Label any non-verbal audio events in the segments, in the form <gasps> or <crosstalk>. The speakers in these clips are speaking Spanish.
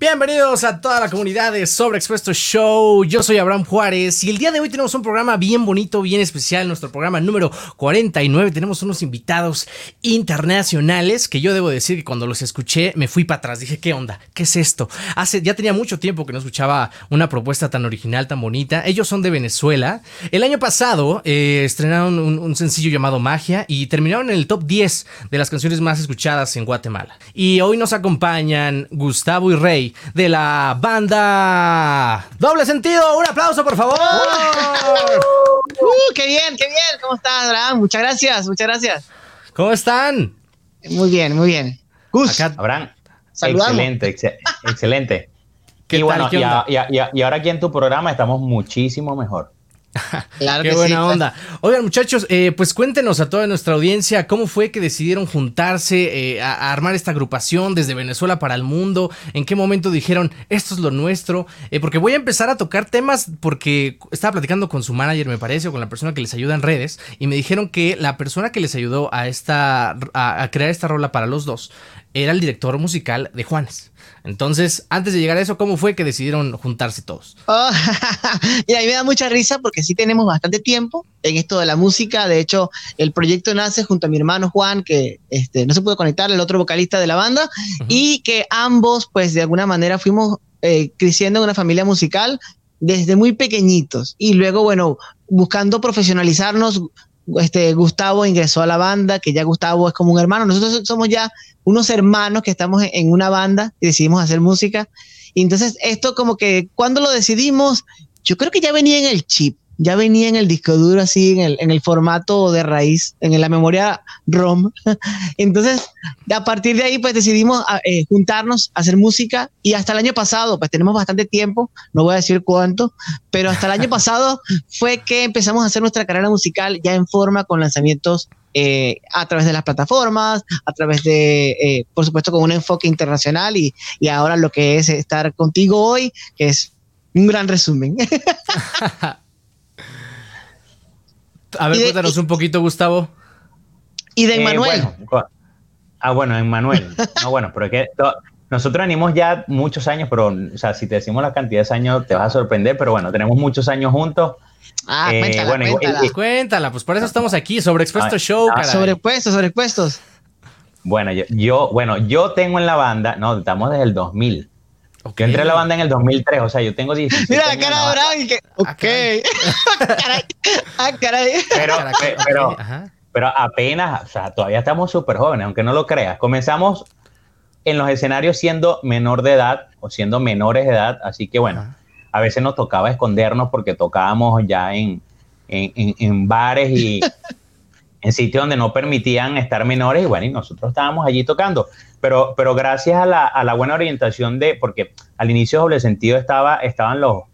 Bienvenidos a toda la comunidad de Sobreexpuesto Show. Yo soy Abraham Juárez y el día de hoy tenemos un programa bien bonito, bien especial, nuestro programa número 49. Tenemos unos invitados internacionales que yo debo decir que cuando los escuché me fui para atrás. Dije, ¿qué onda? ¿Qué es esto? Hace ya tenía mucho tiempo que no escuchaba una propuesta tan original, tan bonita. Ellos son de Venezuela. El año pasado eh, estrenaron un, un sencillo llamado Magia y terminaron en el top 10 de las canciones más escuchadas en Guatemala. Y hoy nos acompañan Gustavo y Rey de la banda Doble Sentido. Un aplauso, por favor. Uh, ¡Qué bien, qué bien! ¿Cómo estás, Abraham? Muchas gracias, muchas gracias. ¿Cómo están? Muy bien, muy bien. Gus. Abraham, excelente, excelente. y bueno, y ahora aquí en tu programa estamos muchísimo mejor. Claro Qué buena onda. Oigan, muchachos, eh, pues cuéntenos a toda nuestra audiencia cómo fue que decidieron juntarse eh, a, armar esta agrupación desde Venezuela para el mundo. ¿En qué momento dijeron esto es lo nuestro? Eh, porque voy a empezar a tocar temas porque estaba platicando con su manager, me parece, o con la persona que les ayuda en redes, y me dijeron que la persona que les ayudó a esta a crear esta rola para los dos era el director musical de Juanes. Entonces, antes de llegar a eso, ¿cómo fue que decidieron juntarse todos? Oh, <laughs> y a mí me da mucha risa porque sí tenemos bastante tiempo en esto de la música. De hecho, el proyecto nace junto a mi hermano Juan, que este, no se pudo conectar, el otro vocalista de la banda, y que ambos, pues de alguna manera fuimos eh, creciendo en una familia musical desde muy pequeñitos. Y luego, bueno, buscando profesionalizarnos, este, Gustavo ingresó a la banda, que ya Gustavo es como un hermano. Nosotros somos ya unos hermanos que estamos en una banda y decidimos hacer música. Y entonces esto como que cuando lo decidimos, yo creo que ya venía en el chip ya venía en el disco duro así, en el, en el formato de raíz, en la memoria ROM. <laughs> Entonces, a partir de ahí, pues decidimos ah, eh, juntarnos, hacer música y hasta el año pasado, pues tenemos bastante tiempo, no voy a decir cuánto, pero hasta el año <laughs> pasado fue que empezamos a hacer nuestra carrera musical ya en forma con lanzamientos eh, a través de las plataformas, a través de, eh, por supuesto, con un enfoque internacional y, y ahora lo que es estar contigo hoy, que es un gran resumen. <laughs> A ver, cuéntanos un poquito, Gustavo. Y de Emmanuel. ah, bueno, Emmanuel. no, bueno, pero es que nosotros venimos ya muchos años, pero, o sea, si te decimos la cantidad de años, te vas a sorprender, pero bueno, tenemos muchos años juntos. Ah, eh, cuéntala, bueno, cuéntala. cuéntala. pues por eso estamos aquí, sobre Expuesto Show. Ah, sobrepuestos, sobrepuestos. Bueno, yo, yo, bueno, yo tengo en la banda, no, estamos desde el 2000. Yo entré a la banda en el 2003, o sea, yo tengo 17 Mira la cara de y que, <laughs> ah, ok. ah, caray. Pero, pero, pero apenas, o sea, todavía estamos súper jóvenes, aunque no lo creas. Comenzamos en los escenarios siendo menor de edad o siendo menores de edad, así que bueno, a veces nos tocaba escondernos porque tocábamos ya en, en, en bares y en sitios donde no permitían estar menores y bueno, y nosotros estábamos allí tocando. Pero, pero gracias a la, a la buena orientación de, porque al inicio doble sentido estaba, estaban los,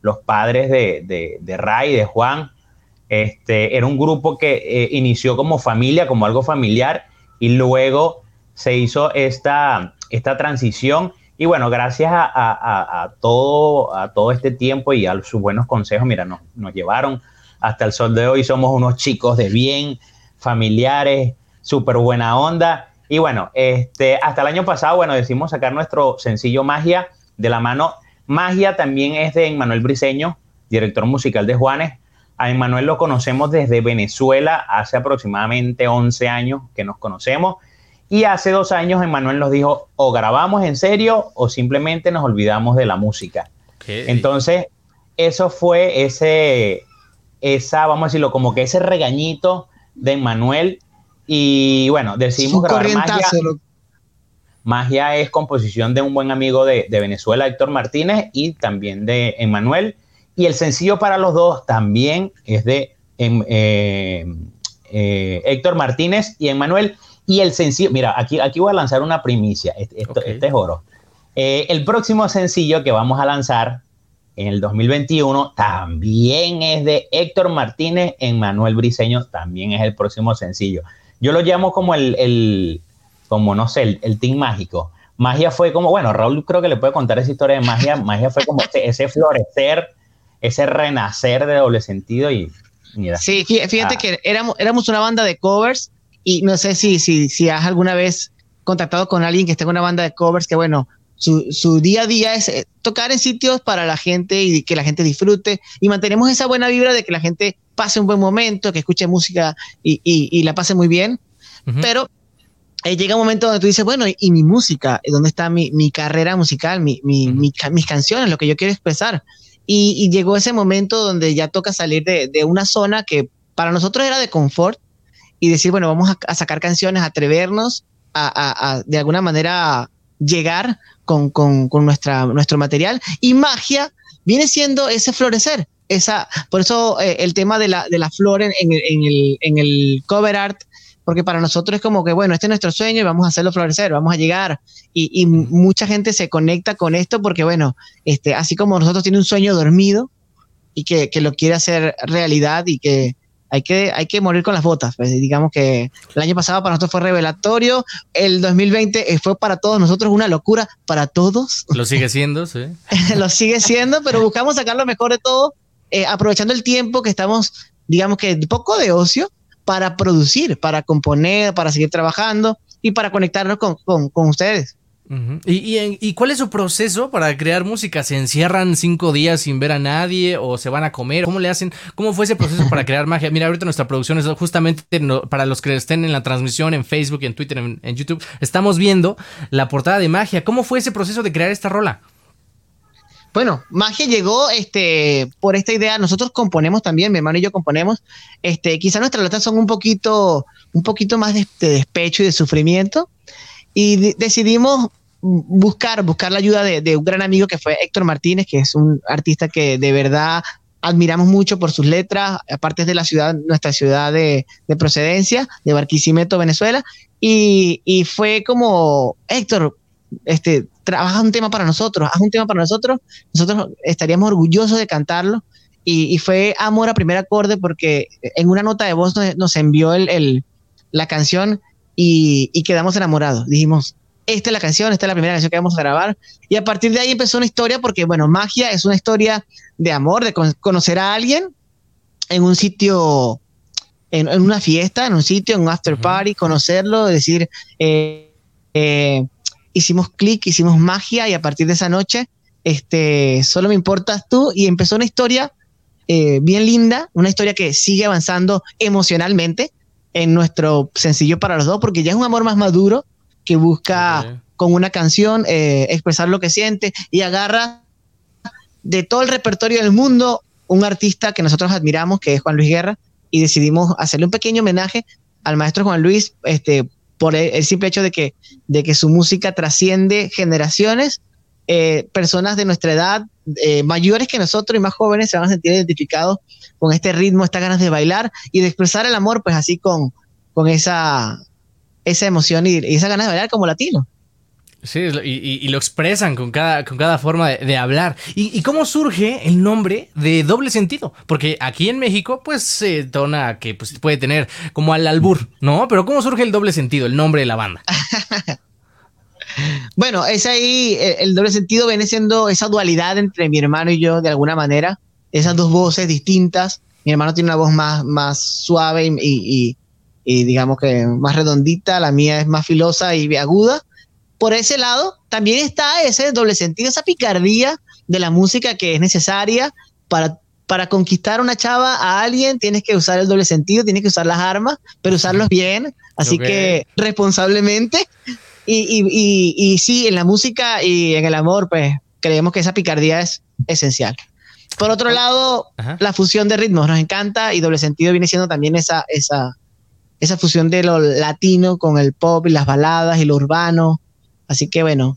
los padres de, de, de Ray, de Juan. Este, era un grupo que eh, inició como familia, como algo familiar, y luego se hizo esta, esta transición. Y bueno, gracias a, a, a, todo, a todo este tiempo y a sus buenos consejos, mira, nos, nos llevaron hasta el sol de hoy. Somos unos chicos de bien, familiares, súper buena onda. Y bueno, este, hasta el año pasado, bueno, decidimos sacar nuestro sencillo Magia de la mano. Magia también es de Emmanuel Briseño, director musical de Juanes. A Emmanuel lo conocemos desde Venezuela, hace aproximadamente 11 años que nos conocemos. Y hace dos años Emmanuel nos dijo, o grabamos en serio o simplemente nos olvidamos de la música. Entonces, eso fue ese, esa, vamos a decirlo, como que ese regañito de Manuel. Y bueno, decidimos grabar Magia. Magia es composición de un buen amigo de, Venezuela, Héctor Martínez, y también de Emanuel. Y el sencillo para los dos también es de em, eh, eh, Héctor Martínez y Emanuel. Y el sencillo, mira, aquí, aquí voy a lanzar una primicia. Este, este es oro. Eh, el próximo sencillo que vamos a lanzar en el 2021 también es de Héctor Martínez en Manuel Briseño, también es el próximo sencillo. Yo lo llamo como el, el como no sé, el, team mágico. Magia fue como, bueno, Raúl creo que le puede contar esa historia de magia. Magia fue como ese, florecer, ese renacer de doble sentido y mira. Sí, fíjate ah. que éramos, éramos una banda de covers y no sé si, si, si has alguna vez contactado con alguien que esté en una banda de covers que, bueno, su, día a día es eh, tocar en sitios para la gente y que la gente disfrute y mantenemos esa buena vibra de que la gente pase un buen momento, que escuche música y, la pase muy bien. Pero eh, llega un momento donde tú dices, bueno, ¿y mi música? ¿Dónde está mi, carrera musical, mi, mis canciones, lo que yo quiero expresar? Y, llegó ese momento donde ya toca salir de, una zona que para nosotros era de confort y decir, bueno, vamos a, sacar canciones, atrevernos a, de alguna manera llegar con, nuestra, nuestro material. Y magia viene siendo ese florecer. Esa, por eso eh, el tema de la, de la flor en, el, en el cover art porque para nosotros es como que, bueno, este es nuestro sueño y vamos a hacerlo florecer, vamos a llegar. Y, mucha gente se conecta con esto porque, bueno, este, así como nosotros tiene un sueño dormido y que, lo quiere hacer realidad y que hay que, hay que morir con las botas. Pues, digamos que el año pasado para nosotros fue revelatorio, el 2020 fue para todos nosotros una locura, para todos. Lo sigue siendo, sí. <laughs> lo sigue siendo, pero buscamos sacar lo mejor de todo, eh, aprovechando el tiempo que estamos, digamos que poco de ocio, para producir, para componer, para seguir trabajando y para conectarnos con, con, ustedes. ¿Y, y, cuál es su proceso para crear música? ¿Se encierran cinco días sin ver a nadie o se van a comer? ¿Cómo le hacen? ¿Cómo fue ese proceso para crear magia? Mira, ahorita nuestra producción es justamente para los que estén en la transmisión en Facebook, en Twitter, en, en YouTube. Estamos viendo la portada de magia. ¿Cómo fue ese proceso de crear esta rola? Bueno, Magia llegó este, por esta idea. Nosotros componemos también, mi hermano y yo componemos. Este, quizá nuestras letras son un poquito, un poquito más de, despecho y de sufrimiento. Y decidimos buscar, buscar la ayuda de, un gran amigo que fue Héctor Martínez, que es un artista que de verdad admiramos mucho por sus letras, aparte es de la ciudad, nuestra ciudad de, procedencia, de Barquisimeto, Venezuela. Y, y fue como, Héctor, este, trabaja un tema para nosotros, haz un tema para nosotros, nosotros estaríamos orgullosos de cantarlo. Y, fue amor a primer acorde porque en una nota de voz nos, envió el, la canción y, quedamos enamorados. Dijimos, esta es la canción, esta es la primera canción que vamos a grabar. Y a partir de ahí empezó una historia porque, bueno, magia es una historia de amor, de conocer a alguien en un sitio, en, una fiesta, en un sitio, en un after party, conocerlo, decir, eh, eh, hicimos clic, hicimos magia y a partir de esa noche, este, solo me importas tú y empezó una historia eh, bien linda, una historia que sigue avanzando emocionalmente en nuestro sencillo para los dos, porque ya es un amor más maduro que busca con una canción eh, expresar lo que siente y agarra de todo el repertorio del mundo un artista que nosotros admiramos, que es Juan Luis Guerra, y decidimos hacerle un pequeño homenaje al maestro Juan Luis, este, por el, simple hecho de que, de que su música trasciende generaciones, eh, personas de nuestra edad, eh, mayores que nosotros y más jóvenes, se van a sentir identificados con este ritmo, estas ganas de bailar y de expresar el amor, pues así con, con esa, esa emoción y, y esa ganas de bailar como latino. Sí, y, lo expresan con cada, con cada forma de, hablar. ¿Y, cómo surge el nombre de doble sentido? Porque aquí en México, pues se tona que pues, puede tener como al albur, ¿no? Pero ¿cómo surge el doble sentido, el nombre de la banda? <laughs> bueno, es ahí, eh, el, doble sentido viene siendo esa dualidad entre mi hermano y yo, de alguna manera. Esas dos voces distintas. Mi hermano tiene una voz más, más suave y, y digamos que más redondita, la mía es más filosa y aguda por ese lado, también está ese doble sentido, esa picardía de la música que es necesaria para, para conquistar a una chava, a alguien, tienes que usar el doble sentido, tienes que usar las armas, pero usarlos bien, así que responsablemente. Y, y, sí, en la música y en el amor, pues creemos que esa picardía es esencial. Por otro lado, la fusión de ritmos nos encanta y doble sentido viene siendo también esa, esa, esa fusión de lo latino con el pop y las baladas y lo urbano. Así que bueno,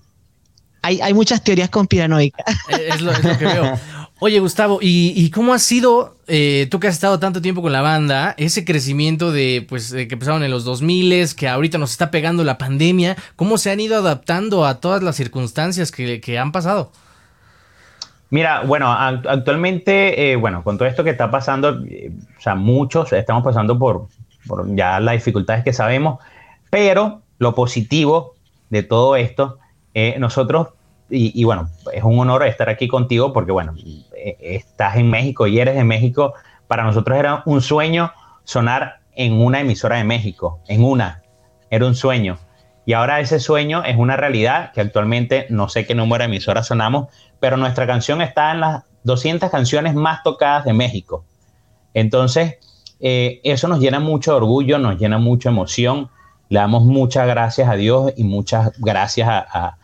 hay, muchas teorías conspiranoicas. Eh, es lo, que veo. <laughs> Oye, Gustavo, ¿y, cómo ha sido, eh, tú que has estado tanto tiempo con la banda, ese crecimiento de, pues, que empezaron en los 2000, que ahorita nos está pegando la pandemia, cómo se han ido adaptando a todas las circunstancias que, han pasado? Mira, bueno, actualmente, eh, bueno, con todo esto que está pasando, o sea, muchos estamos pasando por, por ya las dificultades que sabemos, pero lo positivo de todo esto, eh, nosotros, y, bueno, es un honor estar aquí contigo porque, bueno, eh, estás en México y eres de México. Para nosotros era un sueño sonar en una emisora de México, en una, era un sueño. Y ahora ese sueño es una realidad que actualmente no sé qué número de emisoras sonamos, pero nuestra canción está en las 200 canciones más tocadas de México. Entonces, eh, eso nos llena mucho orgullo, nos llena mucha emoción. Le damos muchas gracias a Dios y muchas gracias a,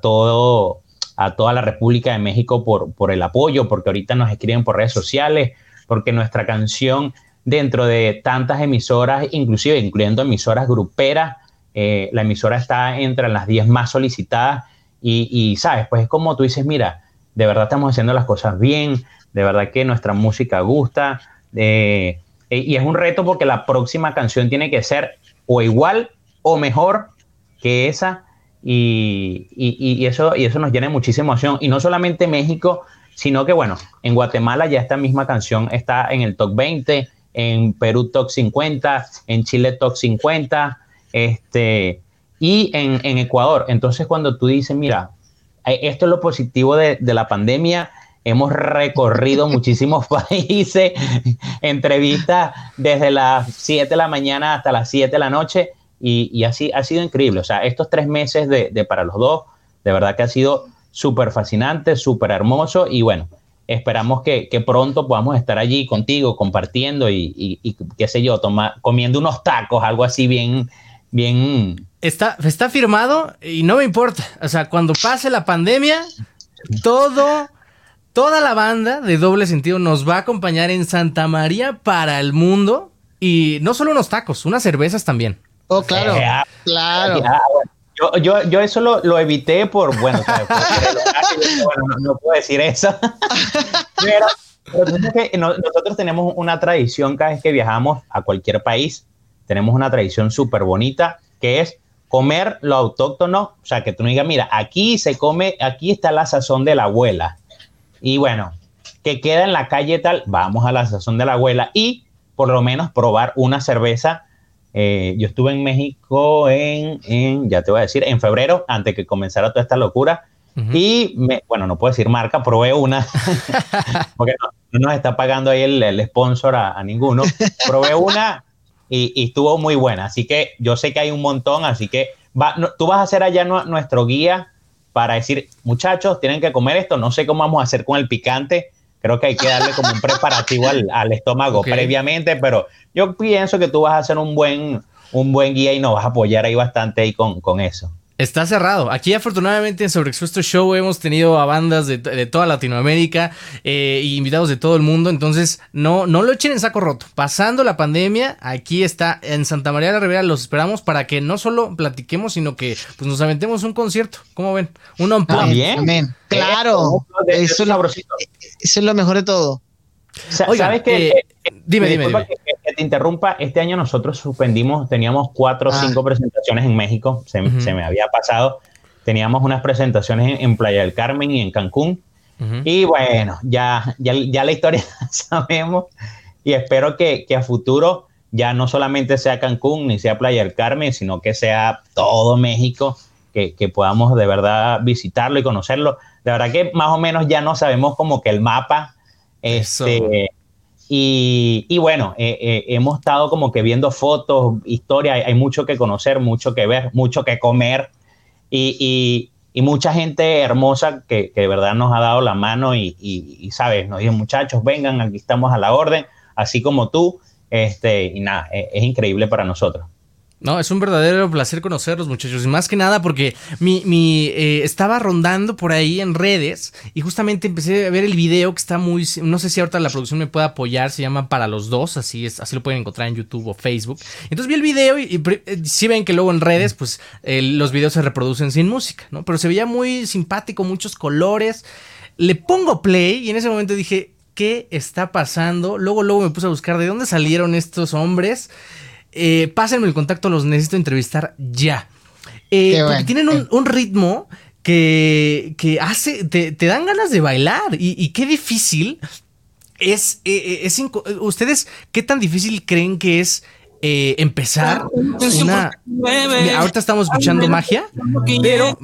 todo, a toda la República de México por, por el apoyo, porque ahorita nos escriben por redes sociales, porque nuestra canción dentro de tantas emisoras, inclusive incluyendo emisoras gruperas, eh, la emisora está entre las 10 más solicitadas y, sabes, pues es como tú dices, mira, de verdad estamos haciendo las cosas bien, de verdad que nuestra música gusta, eh, y es un reto porque la próxima canción tiene que ser o igual o mejor que esa, y, eso, y eso nos llena muchísima emoción, y no solamente México, sino que bueno, en Guatemala ya esta misma canción está en el top 20, en Perú top 50, en Chile top 50, este, y en, Ecuador. Entonces, cuando tú dices, mira, eh, esto es lo positivo de, la pandemia, hemos recorrido <laughs> muchísimos países, <laughs> entrevistas desde las 7 de la mañana hasta las 7 de la noche, y, así ha sido increíble. O sea, estos tres meses de, para los dos, de verdad que ha sido súper fascinante, súper hermoso, y bueno, esperamos que, pronto podamos estar allí contigo compartiendo y, y qué sé yo, toma, comiendo unos tacos, algo así bien, bien. Está, está firmado y no me importa. O sea, cuando pase la pandemia, todo, toda la banda de doble sentido nos va a acompañar en Santa María para el mundo. Y no solo unos tacos, unas cervezas también. Oh, claro. Ah, claro. Yo, yo, yo, eso lo, lo, evité por, bueno, no, puedo decir eso. <laughs> pero, nosotros tenemos una tradición cada vez que viajamos a cualquier país tenemos una tradición súper bonita que es comer lo autóctono, o sea, que tú no digas, mira, aquí se come, aquí está la sazón de la abuela. Y bueno, que queda en la calle tal, vamos a la sazón de la abuela y por lo menos probar una cerveza. Eh, yo estuve en México en, en, ya te voy a decir, en febrero, antes que comenzara toda esta locura. Y, me, bueno, no puedo decir marca, probé una, <laughs> <laughs> porque no, nos está pagando ahí el, sponsor a, a ninguno. Probé una y, estuvo muy buena. Así que yo sé que hay un montón, así que va, tú vas a ser allá nuestro guía para decir, muchachos, tienen que comer esto, no sé cómo vamos a hacer con el picante, creo que hay que darle como un preparativo al, estómago previamente, pero yo pienso que tú vas a ser un buen, un buen guía y nos vas a apoyar ahí bastante ahí con, con eso. Está cerrado. Aquí afortunadamente en Sobreexpuesto Show hemos tenido a bandas de, toda Latinoamérica e invitados de todo el mundo. Entonces no, no lo echen en saco roto. Pasando la pandemia, aquí está en Santa María de la Ribera. Los esperamos para que no solo platiquemos, sino que pues, nos aventemos un concierto. ¿Cómo ven? Un on También. Claro. Eso es, lo, eso es lo mejor de todo. ¿Sabes qué? Eh, dime, dime, dime te interrumpa, este año nosotros suspendimos, teníamos cuatro o ah. cinco presentaciones en México, se, me había pasado. Teníamos unas presentaciones en, Playa del Carmen y en Cancún. Y bueno, ya, ya, ya, la historia <laughs> sabemos y espero que, que, a futuro ya no solamente sea Cancún ni sea Playa del Carmen, sino que sea todo México, que, que podamos de verdad visitarlo y conocerlo. De verdad que más o menos ya no sabemos como que el mapa. Este, y, bueno, eh, eh, hemos estado como que viendo fotos, historia, hay, mucho que conocer, mucho que ver, mucho que comer. Y, mucha gente hermosa que, de verdad nos ha dado la mano y, sabes, nos dicen muchachos, vengan, aquí estamos a la orden, así como tú, este, y nada, e, es increíble para nosotros. No, es un verdadero placer conocerlos, muchachos. Y más que nada porque mi, mi eh, estaba rondando por ahí en redes y justamente empecé a ver el video que está muy. No sé si ahorita la producción me puede apoyar. Se llama Para los Dos. Así es, así lo pueden encontrar en YouTube o Facebook. Entonces vi el video y, eh, si ven que luego en redes, pues los videos se reproducen sin música, ¿no? Pero se veía muy simpático, muchos colores. Le pongo play y en ese momento dije, ¿qué está pasando? Luego, luego me puse a buscar de dónde salieron estos hombres. Eh, pásenme el contacto, los necesito entrevistar ya. Eh, porque tienen un, ritmo que, que hace, te, dan ganas de bailar y, qué difícil es, eh, es, ustedes, qué tan difícil creen que es empezar una... Ahorita estamos escuchando magia, pero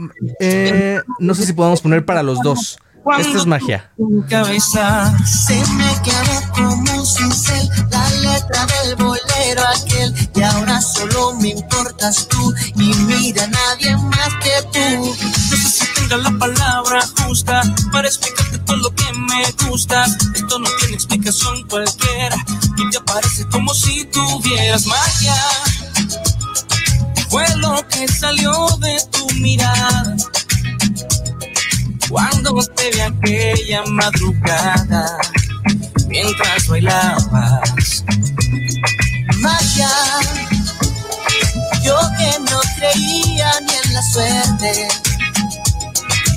no sé si podemos poner para los dos. Esto es magia. Cabeza se me quedó como un cincel la letra del bolero aquel y ahora solo me importas tú y mira nadie más que tú. No sé si tenga la palabra justa para explicarte todo lo que me gusta. Esto no tiene explicación cualquiera y te aparece como si tuvieras magia. Fue lo que salió de tu mirada cuando te vi aquella madrugada mientras bailabas. Magia, yo que no creía ni en la suerte.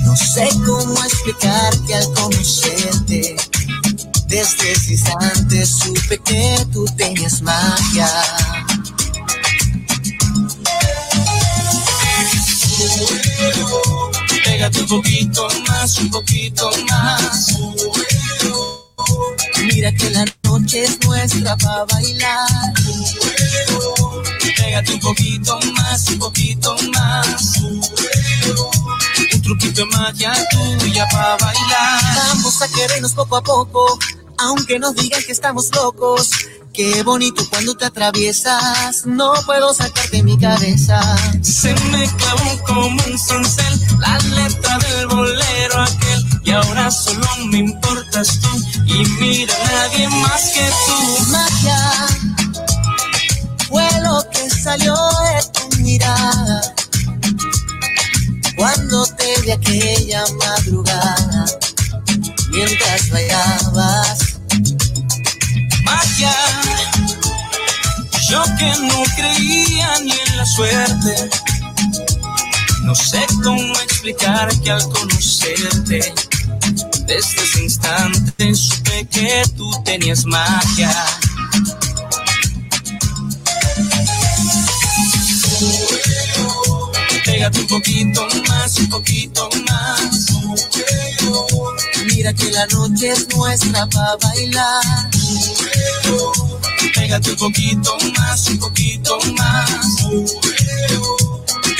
No sé cómo explicar que al conocerte, desde ese instante supe que tú tenías magia. Pégate un poquito más, un poquito más. Mira que la noche es nuestra para bailar. Pégate un poquito más, un poquito más. Un truquito de magia tuya para bailar. Vamos a querernos poco a poco, aunque nos digan que estamos locos. Qué bonito cuando te atraviesas, no puedo sacarte mi cabeza. Se me clavó como un cincel la letra del bolero aquel. Y ahora solo me importas tú y mira nadie más que tú. Magia fue lo que salió de tu mirada. Cuando te vi aquella madrugada, mientras bailabas que no creía ni en la suerte. No sé cómo explicar que al conocerte, desde ese instante supe que tú tenías magia. Pégate un poquito más, un poquito más. Mira que la noche es nuestra para bailar. Pégate un poquito más, un poquito más.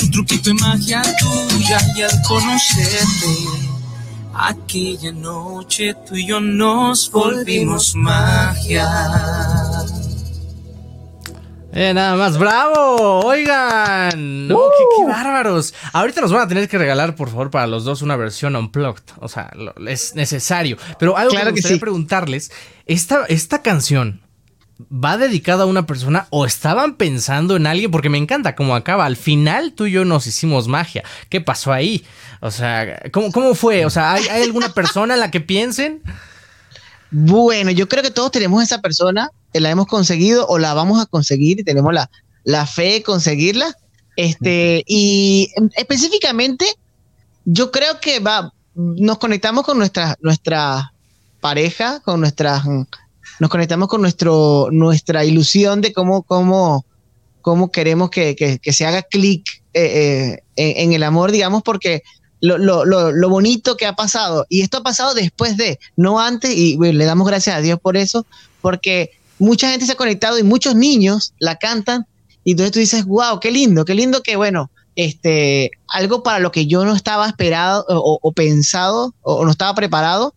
Un truquito de magia tuya y al conocerte. Aquella noche tú y yo nos volvimos magia. Eh, nada más, bravo, oigan, no, qué, bárbaros. Ahorita nos van a tener que regalar, por favor, para los dos una versión unplugged, o sea, es necesario. Pero algo que me gustaría preguntarles, esta, esta canción, ¿va dedicada a una persona o estaban pensando en alguien? Porque me encanta cómo acaba. Al final tú y yo nos hicimos magia. ¿Qué pasó ahí? O sea, ¿cómo, cómo fue? O sea, ¿hay, ¿hay alguna persona en la que piensen? Bueno, yo creo que todos tenemos esa persona la hemos conseguido o la vamos a conseguir y tenemos la, la fe de conseguirla. Este, y específicamente, yo creo que va, nos conectamos con nuestra, nuestra pareja, con nuestra, nos conectamos con nuestro, nuestra ilusión de cómo, cómo, cómo queremos que, que, se haga clic eh, eh, en, el amor, digamos, porque lo, lo, lo, lo, bonito que ha pasado, y esto ha pasado después de, no antes, y le damos gracias a Dios por eso, porque mucha gente se ha conectado y muchos niños la cantan y entonces tú dices, wow, qué lindo, qué lindo que, bueno, este, algo para lo que yo no estaba esperado o, pensado o, no estaba preparado,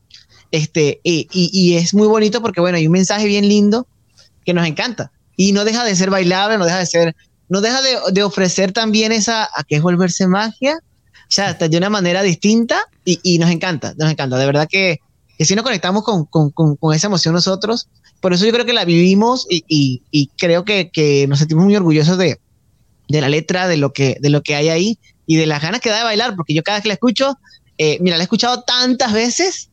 este, y, y, es muy bonito porque, bueno, hay un mensaje bien lindo que nos encanta. Y no deja de ser bailable, no deja de ser, no deja de, de ofrecer también esa, a que es volverse magia, o sea, de una manera distinta y, y nos encanta, nos encanta, de verdad que, que si nos conectamos con, con, con, esa emoción nosotros, por eso yo creo que la vivimos y, creo que, nos sentimos muy orgullosos de, la letra, de lo, que, de lo que hay ahí y de las ganas que da de bailar, porque yo cada vez que la escucho, eh, mira, la he escuchado tantas veces,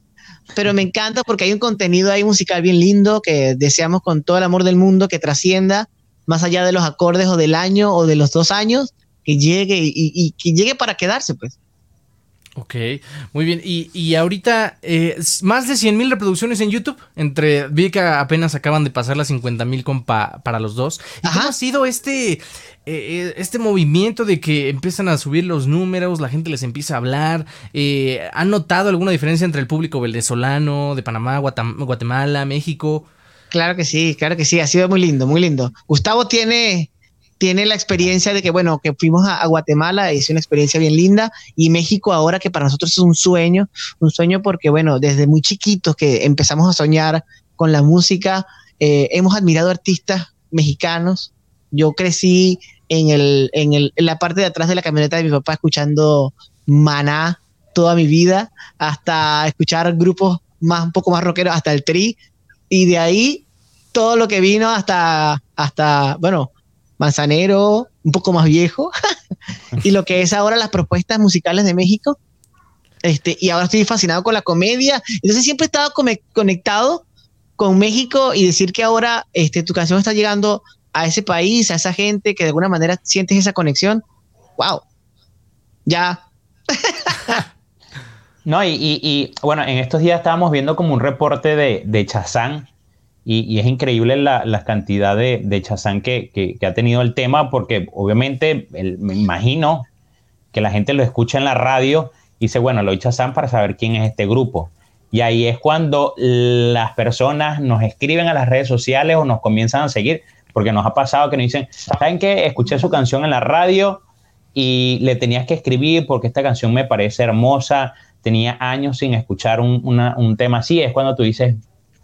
pero me encanta porque hay un contenido ahí musical bien lindo que deseamos con todo el amor del mundo que trascienda más allá de los acordes o del año o de los dos años, que llegue y, y que llegue para quedarse, pues. Ok, muy bien. Y, ahorita eh, más de 100 mil reproducciones en YouTube. Entre vi que apenas acaban de pasar las 50 mil para los dos. ¿Y ¿Cómo ha sido este, eh, eh, este movimiento de que empiezan a subir los números, la gente les empieza a hablar? ¿Han notado alguna diferencia entre el público venezolano, de Panamá, Guatemala, México? Claro que sí, claro que sí. Ha sido muy lindo, muy lindo. Gustavo tiene tiene la experiencia de que, bueno, que fuimos a, Guatemala, es una experiencia bien linda, y México ahora que para nosotros es un sueño, un sueño porque, bueno, desde muy chiquitos que empezamos a soñar con la música, eh, hemos admirado artistas mexicanos. Yo crecí en, el, en, el, en la parte de atrás de la camioneta de mi papá escuchando Maná toda mi vida, hasta escuchar grupos más un poco más rockeros, hasta el Tri, y de ahí todo lo que vino hasta, hasta bueno, Manzanero, un poco más viejo, <laughs> y lo que es ahora las propuestas musicales de México. Este, y ahora estoy fascinado con la comedia. Entonces siempre he estado conectado con México y decir que ahora este, tu canción está llegando a ese país, a esa gente que de alguna manera sientes esa conexión. ¡Wow! Ya. <laughs> no, y, bueno, en estos días estábamos viendo como un reporte de, de Chazán y, es increíble la, cantidad de, de chazán que, ha tenido el tema, porque obviamente me imagino que la gente lo escucha en la radio y dice, bueno, lo chazán para saber quién es este grupo. Y ahí es cuando las personas nos escriben a las redes sociales o nos comienzan a seguir, porque nos ha pasado que nos dicen, ¿saben qué? Escuché su canción en la radio y le tenías que escribir porque esta canción me parece hermosa, tenía años sin escuchar un tema así, es cuando tú dices,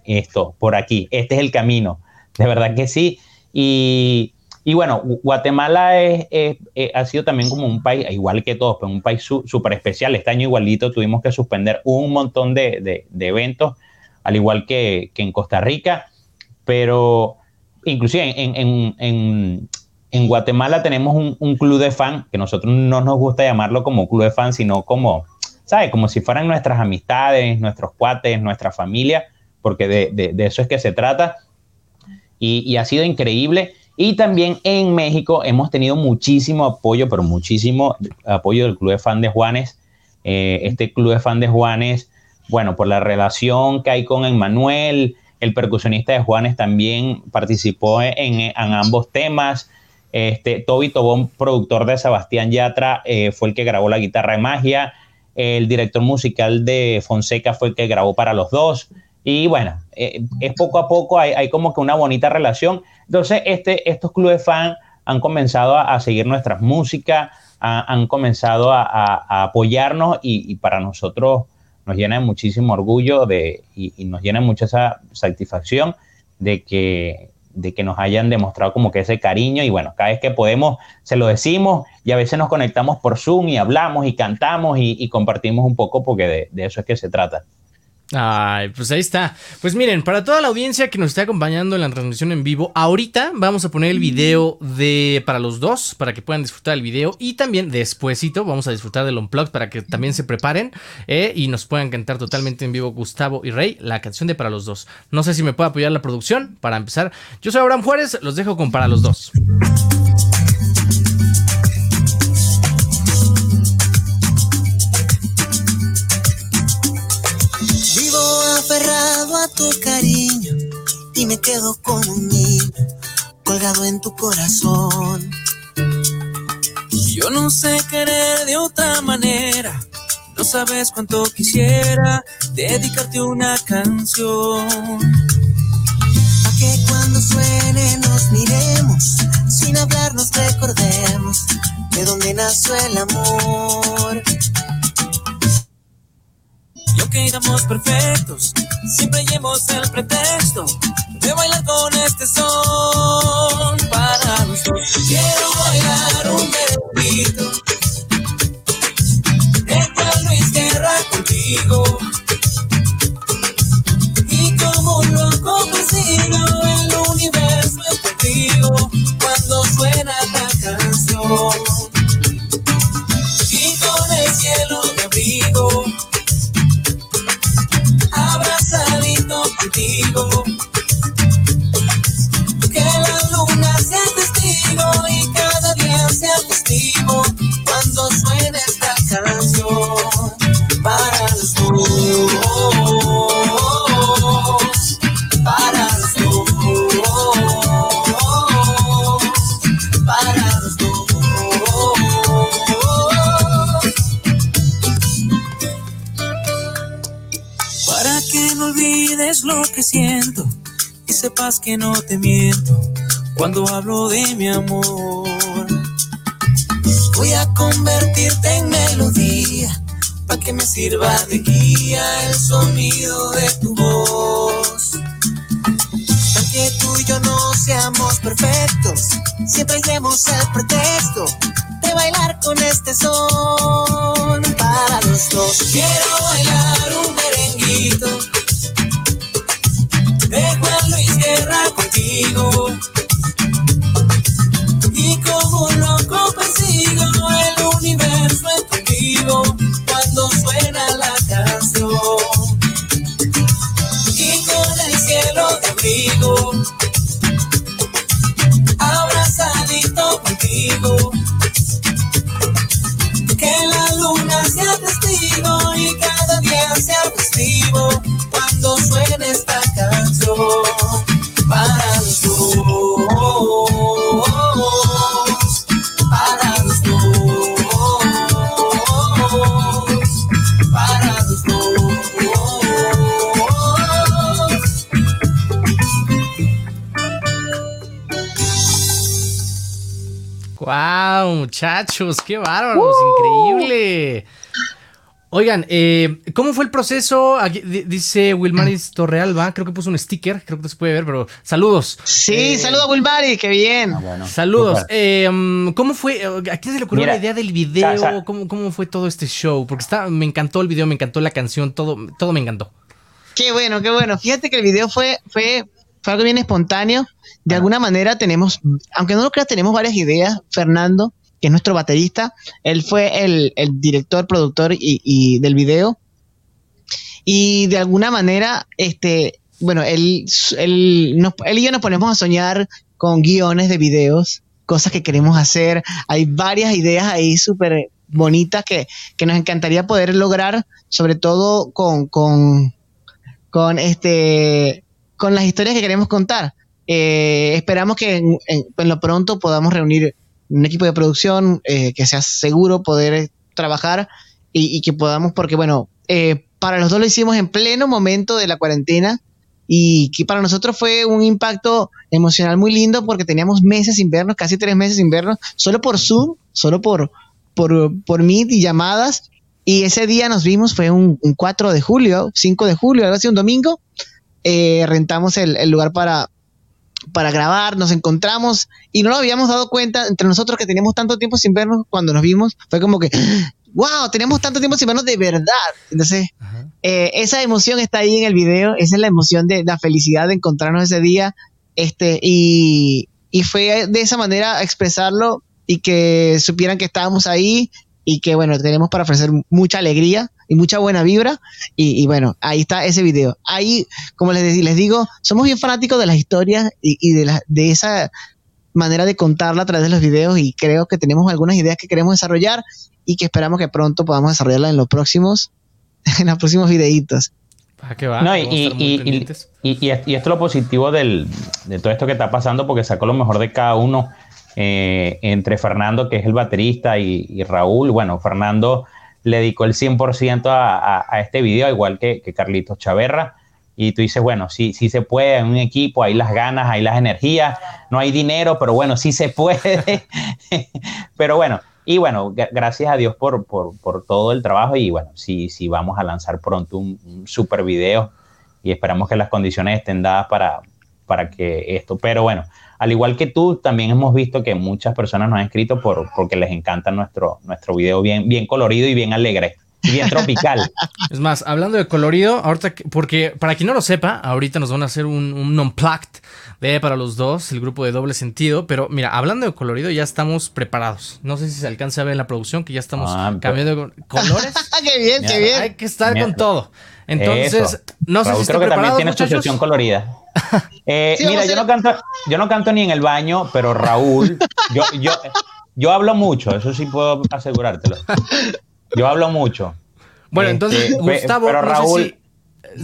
esto, por aquí, este es el camino, de verdad que sí. Y, bueno, Guatemala es, ha sido también como un país, igual que todos, pero un país súper especial. Este año igualito tuvimos que suspender un montón de, eventos, al igual que, en Costa Rica, pero inclusive en, Guatemala tenemos un, un, club de fan, que nosotros no nos gusta llamarlo como club de fan, sino como, ¿sabes? Como si fueran nuestras amistades, nuestros cuates, nuestra familia porque de, eso es que se trata. Y, ha sido increíble. Y también en México hemos tenido muchísimo apoyo, pero muchísimo apoyo del Club de Fan de Juanes. Eh, este Club de Fan de Juanes, bueno, por la relación que hay con Emmanuel, el percusionista de Juanes también participó en, ambos temas. Este, Toby Tobón, productor de Sebastián Yatra, eh, fue el que grabó la guitarra de magia. El director musical de Fonseca fue el que grabó para los dos. Y bueno, eh, es poco a poco, hay, como que una bonita relación. Entonces, este, estos clubes fan han comenzado a, seguir nuestras músicas, han comenzado a, apoyarnos y, para nosotros nos llena de muchísimo orgullo de, y, nos llena mucha esa satisfacción de que, de que nos hayan demostrado como que ese cariño y bueno, cada vez que podemos se lo decimos y a veces nos conectamos por Zoom y hablamos y cantamos y, compartimos un poco porque de eso es que se trata. Ay, pues ahí está. Pues miren, para toda la audiencia que nos está acompañando en la transmisión en vivo, ahorita vamos a poner el video de para los dos, para que puedan disfrutar el video. Y también despuesito vamos a disfrutar del Unplugged para que también se preparen eh, y nos puedan cantar totalmente en vivo Gustavo y Rey, la canción de para los dos. No sé si me puede apoyar la producción para empezar. Yo soy Abraham Juárez, los dejo con para los dos. Tu cariño y me quedo con un niño colgado en tu corazón. Yo no sé querer de otra manera, no sabes cuánto quisiera dedicarte una canción. A que cuando suene nos miremos, sin hablarnos recordemos de dónde nació el amor y aunque éramos perfectos, siempre llevamos el pretexto de bailar con este son para los. Quiero bailar un merenguito de Juan Luis Guerra contigo. Y como un loco persigo el universo es contigo cuando suena la canción. Y con el cielo de abrigo contigo. Y sepas que no te miento cuando hablo de mi amor. Voy a convertirte en melodía, para que me sirva de guía el sonido de tu voz. Para que tú y yo no seamos perfectos, siempre demos el pretexto de bailar con este son para los dos. Quiero bailar un merenguito de Juan Luis Guerra contigo. Y como loco persigo el universo en cuando suena la canción. Y con el cielo de abrigo, abrazadito contigo. Que la luna sea testigo y cada día sea festivo suene esta canción para los para los para los ¡Wow, muchachos! ¡Qué bárbaros! ¡Increíble! Oigan, eh, ¿cómo fue el proceso? dice Wilmaris Torrealba, creo que puso un sticker, creo que no se puede ver, pero saludos. Sí, eh, saludos a Wilmaris, qué bien. Ah, saludos. Eh, um, ¿Cómo fue? ¿A quién se le ocurrió la idea del video? ¿Cómo, ¿Cómo, fue todo este show? Porque está, me encantó el video, me encantó la canción, todo, todo me encantó. Qué bueno, qué bueno. Fíjate que el video fue, fue, fue algo bien espontáneo. De alguna manera tenemos, aunque no lo creas, tenemos varias ideas, Fernando que es nuestro baterista. Él fue el, director, productor y, del video. Y de alguna manera, este, bueno, él, él, y yo nos ponemos a soñar con guiones de videos, cosas que queremos hacer. Hay varias ideas ahí súper bonitas que, nos encantaría poder lograr, sobre todo con, con, con, este, con las historias que queremos contar. Eh, esperamos que en, lo pronto podamos reunir un equipo de producción eh, que sea seguro poder trabajar y, que podamos, porque bueno, eh, para los dos lo hicimos en pleno momento de la cuarentena y que para nosotros fue un impacto emocional muy lindo porque teníamos meses sin vernos, casi tres meses sin vernos, solo por Zoom, solo por, por, por Meet y llamadas. Y ese día nos vimos, fue un, 4 de julio, 5 de julio, algo así, un domingo. Eh, rentamos el, lugar para, para grabar, nos encontramos y no nos habíamos dado cuenta entre nosotros que teníamos tanto tiempo sin vernos cuando nos vimos. Fue como que, <gasps> wow, tenemos tanto tiempo sin vernos de verdad. Entonces, eh, esa emoción está ahí en el video, esa es la emoción de la felicidad de encontrarnos ese día. Este, y, y fue de esa manera expresarlo y que supieran que estábamos ahí y que bueno, tenemos para ofrecer mucha alegría y mucha buena vibra. Y, bueno, ahí está ese video. Ahí, como les, les digo, somos bien fanáticos de las historias y, de, la, de esa manera de contarla a través de los videos y creo que tenemos algunas ideas que queremos desarrollar y que esperamos que pronto podamos desarrollarla en los próximos, <laughs> en los próximos videitos. Ah, va? No, y, y, y, esto es lo positivo del, de todo esto que está pasando porque sacó lo mejor de cada uno eh, entre Fernando, que es el baterista, y, Raúl. Bueno, Fernando le dedicó el 100% a, a, este video, igual que, Carlitos Chaverra. Y tú dices, bueno, sí, sí se puede en un equipo, hay las ganas, hay las energías, no hay dinero, pero bueno, sí se puede. <laughs> pero bueno, y bueno, gracias a Dios por, por, por, todo el trabajo y bueno, sí, sí vamos a lanzar pronto un, un, super video y esperamos que las condiciones estén dadas para, para que esto, pero bueno, al igual que tú, también hemos visto que muchas personas nos han escrito por, porque les encanta nuestro, nuestro video bien, bien colorido y bien alegre. bien tropical. <laughs> Es más, hablando de colorido, ahorita, porque para quien no lo sepa, ahorita nos van a hacer un, un unplugged de para los dos, el grupo de doble sentido. Pero mira, hablando de colorido, ya estamos preparados. No sé si se alcanza a ver en la producción que ya estamos ah, cambiando de <laughs> colores. <laughs> qué bien, qué bien. Hay que estar con todo. Entonces, no sé si creo que también tiene su sesión colorida. <laughs> Eh, mira, yo no, canto, yo no canto ni en el baño, pero Raúl, yo, yo, yo hablo mucho, eso sí puedo asegurártelo. Yo hablo mucho. Bueno, entonces, este, Gustavo, pero Raúl,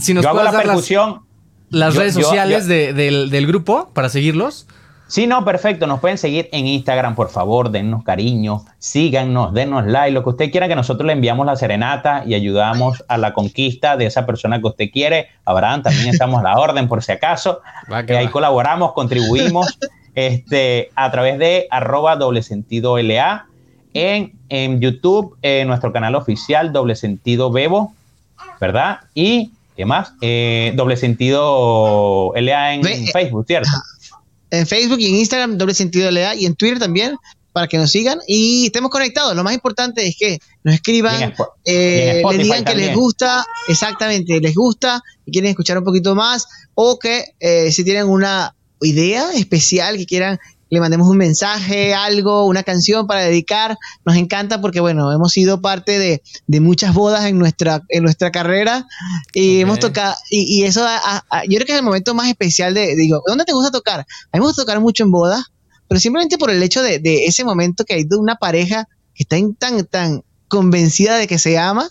si, nos puedes la percusión. Las, redes sociales del, del grupo para seguirlos. Sí, no, perfecto. Nos pueden seguir en Instagram, por favor, dennos cariño, síganos, denos like, lo que usted quiera, que nosotros le enviamos la serenata y ayudamos a la conquista de esa persona que usted quiere. Abraham, también estamos a la orden, por si acaso. que ahí colaboramos, contribuimos <laughs> este, a través de arroba doble sentido LA. en, en YouTube, en nuestro canal oficial Doble Sentido Bebo, ¿verdad? Y, ¿qué más? Eh, doble Sentido LA en Facebook, ¿cierto? En Facebook y en Instagram, Doble Sentido LA y en Twitter también, para que nos sigan y estemos conectados. Lo más importante es que nos escriban, eh, les digan que les gusta, exactamente, les gusta y quieren escuchar un poquito más o que eh, si tienen una idea especial que quieran le mandemos un mensaje, algo, una canción para dedicar. Nos encanta porque, bueno, hemos sido parte de, muchas bodas en nuestra, en nuestra carrera y hemos tocado, y, eso, yo creo que es el momento más especial de, digo, ¿dónde te gusta tocar? A mí me gusta tocar mucho en bodas, pero simplemente por el hecho de, ese momento que hay de una pareja que está tan, tan convencida de que se ama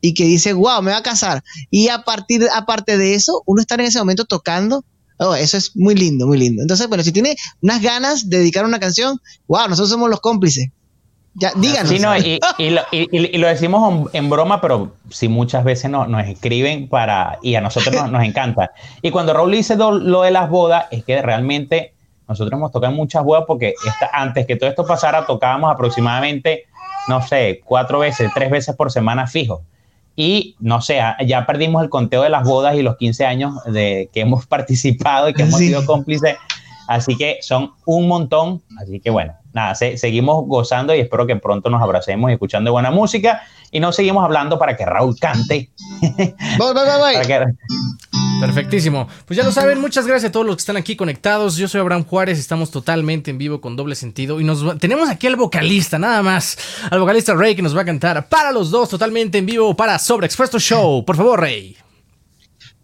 y que dice, wow, me va a casar. Y a partir, aparte de eso, uno está en ese momento tocando Oh, eso es muy lindo, muy lindo. Entonces, bueno, si tiene unas ganas de dedicar una canción, wow, nosotros somos los cómplices. Ya, díganos. Sí, no, <laughs> y, lo, decimos en broma, pero sí muchas veces nos escriben para, y a nosotros nos, encanta. Y cuando Raúl dice lo, de las bodas, es que realmente nosotros hemos tocado muchas bodas porque antes que todo esto pasara, tocábamos aproximadamente, no sé, cuatro veces, tres veces por semana fijo. Y no sé, ya perdimos el conteo de las bodas y los 15 años de que hemos <laughs> participado y que hemos sido cómplices. Así que son un montón. Así que bueno, nada, seguimos gozando y espero que pronto nos abracemos y escuchando buena música. Y no seguimos hablando para que Raúl cante. Voy, voy, voy. Perfectísimo. Pues ya lo saben, muchas gracias a todos los que están aquí conectados. Yo soy Abraham Juárez, estamos totalmente en vivo con doble sentido y nos tenemos aquí al vocalista, nada más, al vocalista Rey que nos va a cantar para los dos totalmente en vivo para Sobreexpuesto Show. Por favor, Rey.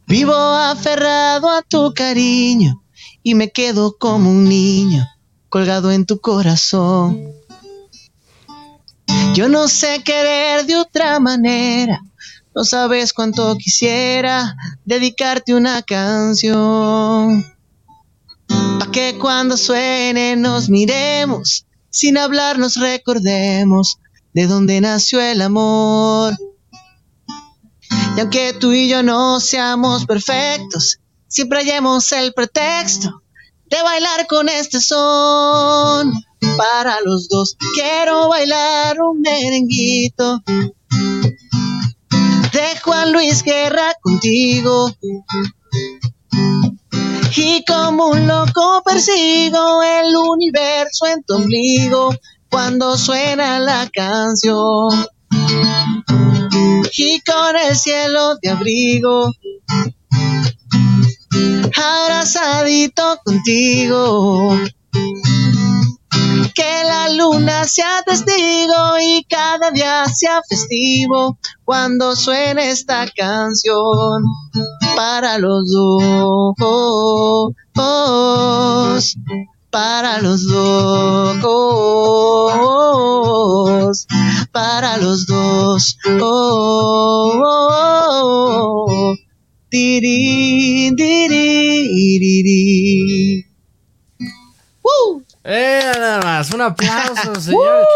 Vivo aferrado a tu cariño y me quedo como un niño colgado en tu corazón. Yo no sé querer de otra manera no sabes cuánto quisiera dedicarte una canción. Pa' que cuando suene nos miremos, sin hablar nos recordemos de dónde nació el amor. Y aunque tú y yo no seamos perfectos, siempre hallemos el pretexto de bailar con este son. Para los dos quiero bailar un merenguito Juan Luis Guerra contigo. Y como un loco persigo el universo en tu ombligo cuando suena la canción. Y con el cielo de abrigo, abrazadito contigo que la luna sea testigo y cada día sea festivo cuando suene esta canción para los dos, para los dos, para los dos. Eh, nada más, un aplauso, <laughs> señor.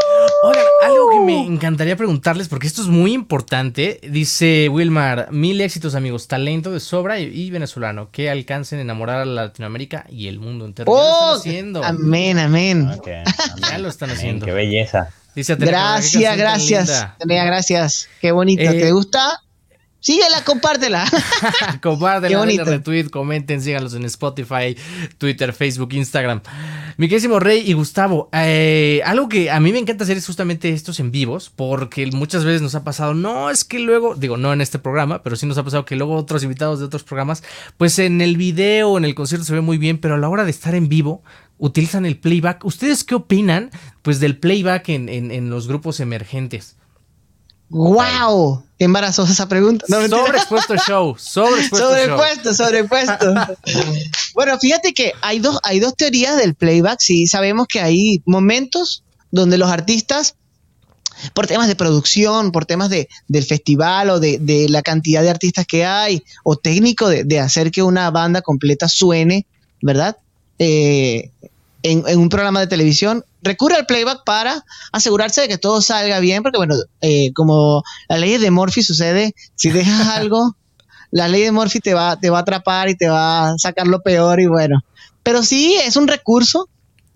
Oigan, algo que me encantaría preguntarles, porque esto es muy importante. Dice Wilmar, mil éxitos, amigos. Talento de sobra y, venezolano. Que alcancen a enamorar a Latinoamérica y el mundo entero. ya lo están oh, haciendo. Amén, amén. Ya lo están haciendo. qué belleza. Dice gracias, gracias. gracias. Qué bonito. ¿Te eh, gusta? Síguela, compártela. <laughs> compártela, denle retweet, comenten, síganlos en Spotify, Twitter, Facebook, Instagram. Mi querísimo Rey y Gustavo, eh, algo que a mí me encanta hacer es justamente estos en vivos, porque muchas veces nos ha pasado, no es que luego, digo, no en este programa, pero sí nos ha pasado que luego otros invitados de otros programas, pues en el video, en el concierto se ve muy bien, pero a la hora de estar en vivo, utilizan el playback. ¿Ustedes qué opinan, pues, del playback en, en los grupos emergentes? ¡Wow! Qué embarazosa esa pregunta. No, sobreexpuesto show. Sobreexpuesto. Sobrepuesto, sobrepuesto. bueno, fíjate que hay dos, hay dos teorías del playback. Sí, sabemos que hay momentos donde los artistas, por temas de producción, por temas de, del festival o de, de, la cantidad de artistas que hay, o técnico de, de hacer que una banda completa suene, ¿verdad? Eh, en, un programa de televisión, recurre al playback para asegurarse de que todo salga bien, porque bueno, eh, como la ley de Murphy sucede, si <laughs> dejas algo, la ley de Murphy te va, te va a atrapar y te va a sacar lo peor y bueno. Pero sí, es un recurso,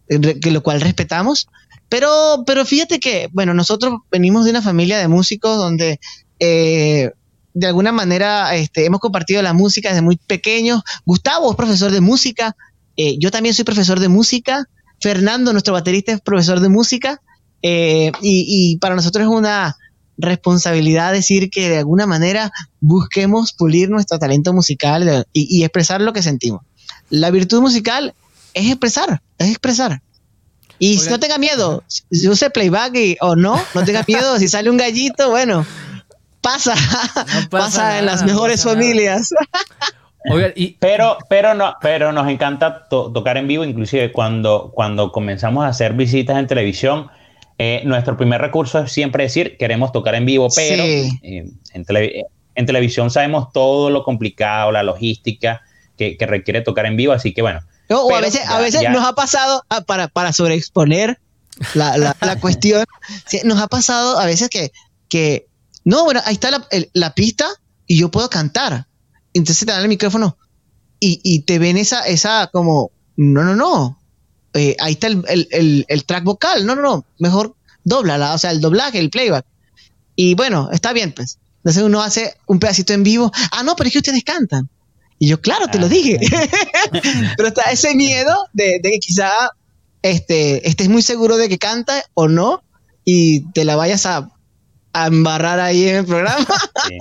que lo cual respetamos, Pero, pero fíjate que, bueno, nosotros venimos de una familia de músicos donde eh, de alguna manera este, hemos compartido la música desde muy pequeños. Gustavo es profesor de música, eh, yo también soy profesor de música. Fernando, nuestro baterista, es profesor de música. Eh, y, para nosotros es una responsabilidad decir que de alguna manera busquemos pulir nuestro talento musical y, expresar lo que sentimos. La virtud musical es expresar, es expresar. Y no tenga miedo, si use playback o no, no tenga <laughs> miedo, si sale un gallito, bueno, pasa, pasa, en las mejores familias. <laughs> pero, pero, no, pero nos encanta tocar en vivo, inclusive cuando, cuando comenzamos a hacer visitas en televisión, eh, nuestro primer recurso es siempre decir, queremos tocar en vivo, pero en, televisión sabemos todo lo complicado, la logística que, requiere tocar en vivo, así que bueno. o a veces, a veces nos ha pasado, ah, para, para sobreexponer la, la, cuestión, nos ha pasado a veces que, que no, bueno, ahí está la, la pista y yo puedo cantar entonces te dan el micrófono y, te ven esa, esa como, no, no, no, eh, ahí está el, track vocal, no, no, no, mejor dobla, o sea, el doblaje, el playback. Y bueno, está bien, pues. Entonces uno hace un pedacito en vivo, ah, no, pero es que ustedes cantan. Y yo, claro, te lo ah. dije. <laughs> pero está ese miedo de, que quizá este, estés muy seguro de que canta o no y te la vayas a, a embarrar ahí en el programa. sí,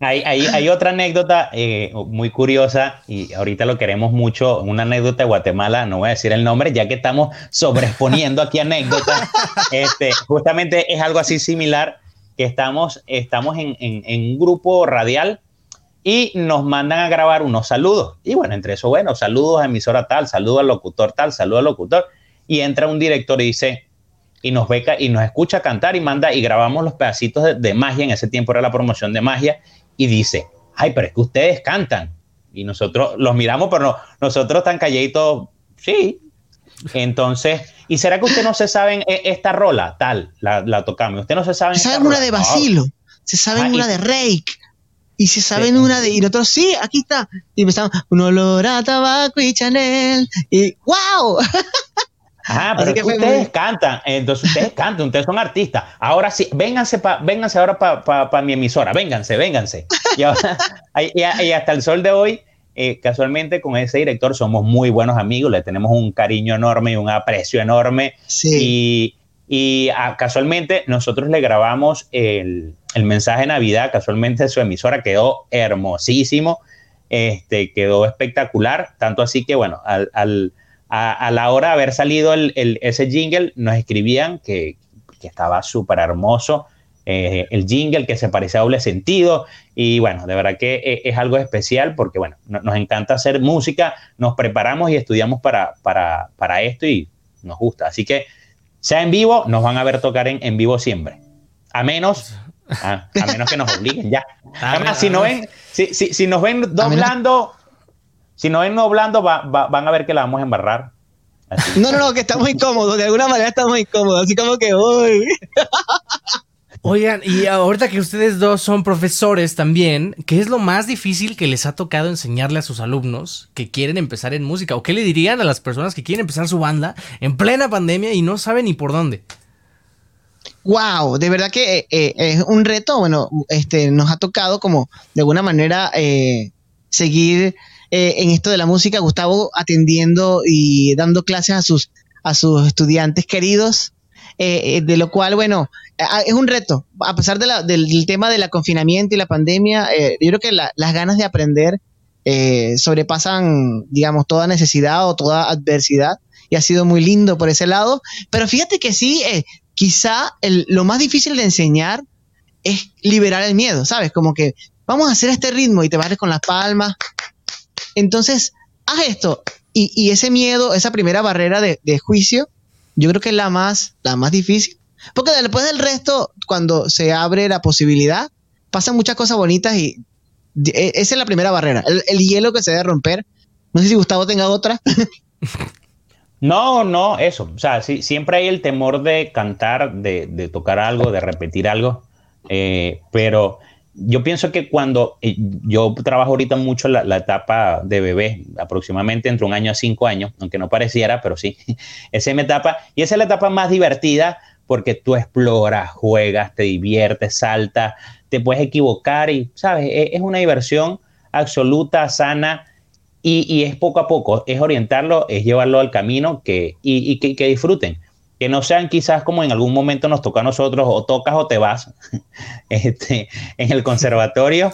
sí. Hay, hay, otra anécdota eh, muy curiosa y ahorita lo queremos mucho, una anécdota de Guatemala, no voy a decir el nombre, ya que estamos sobreexponiendo aquí anécdotas. <laughs> Este, justamente es algo así similar, que estamos, estamos en, en, un grupo radial y nos mandan a grabar unos saludos. Y bueno, entre eso, bueno, saludos a emisora tal, saludos al locutor tal, saludos al locutor. Y entra un director y dice, y nos beca y nos escucha cantar y manda y grabamos los pedacitos de, de, magia. En ese tiempo era la promoción de magia y dice, ay, pero es que ustedes cantan. Y nosotros los miramos, pero no, nosotros tan calladitos, sí. Entonces, ¿y será que usted no se saben e, esta rola tal? La, la tocamos. Usted no se sabe. Se saben una de Basilo, se saben ah, una de Rake. Y se saben una de. Y nosotros, sí, aquí está. Y empezamos, un olor a tabaco y Chanel. Y ¡wow! <laughs> Ah, pero que ustedes cantan, entonces ustedes cantan, ustedes son artistas. Ahora sí, vénganse, pa, vénganse ahora para mi emisora, vénganse, vénganse. <laughs> Y, hasta el sol de hoy, eh, casualmente con ese director somos muy buenos amigos, le tenemos un cariño enorme y un aprecio enorme. Sí. Y, ah, casualmente nosotros le grabamos el, el, mensaje de Navidad, casualmente su emisora quedó hermosísimo, este, quedó espectacular, tanto así que bueno, al a, la hora de haber salido el, ese jingle, nos escribían que, estaba súper hermoso eh, el jingle, que se parece a doble sentido. Y bueno, de verdad que eh, es, algo especial porque, bueno, nos encanta hacer música, nos preparamos y estudiamos para, para, esto y nos gusta. Así que, sea en vivo, nos van a ver tocar en, en vivo siempre. A menos <laughs> a, menos que nos obliguen ya. Además, si, no ven, si, si, nos ven doblando, si no ven doblando, van a ver que la vamos a embarrar. No, no, no, que estamos incómodos. De alguna manera estamos incómodos. Así como que, uy. Oigan, y ahorita que ustedes dos son profesores también, ¿qué es lo más difícil que les ha tocado enseñarle a sus alumnos que quieren empezar en música? ¿O qué le dirían a las personas que quieren empezar su banda en plena pandemia y no saben ni por dónde? Wow, de verdad que eh, eh, es un reto. Bueno, este nos ha tocado como de alguna manera eh, seguir eh, en esto de la música, Gustavo atendiendo y dando clases a sus, a sus estudiantes queridos, eh, eh, de lo cual, bueno, es un reto. A pesar de la, del, tema del confinamiento y la pandemia, yo creo que las ganas de aprender sobrepasan, digamos, toda necesidad o toda adversidad y ha sido muy lindo por ese lado. Pero fíjate que sí, quizá lo más difícil de enseñar es liberar el miedo, ¿sabes? Como que vamos a hacer este ritmo y te vas con las palmas entonces, haz esto. Y, ese miedo, esa primera barrera de, de, yo creo que es la más, la más difícil. Porque después del resto, cuando se abre la posibilidad, pasan muchas cosas bonitas y e, esa es la primera barrera. El, hielo que se debe romper. No sé si Gustavo tenga otra. <laughs> No, no, eso. O sea, sí, siempre hay el temor de cantar, de, de tocar algo, de repetir algo. Eh, pero yo pienso que cuando eh, yo trabajo ahorita mucho la, etapa de bebé, aproximadamente entre un año a cinco años, aunque no pareciera, pero sí, <laughs> esa es mi etapa. Y esa es la etapa más divertida porque tú exploras, juegas, te diviertes, saltas, te puedes equivocar y, ¿sabes? E, es, una diversión absoluta, sana y, es poco a poco, es orientarlo, es llevarlo al camino que, y, que, que disfruten que no sean quizás como en algún momento nos toca a nosotros, o tocas o te vas <laughs> este, en el conservatorio.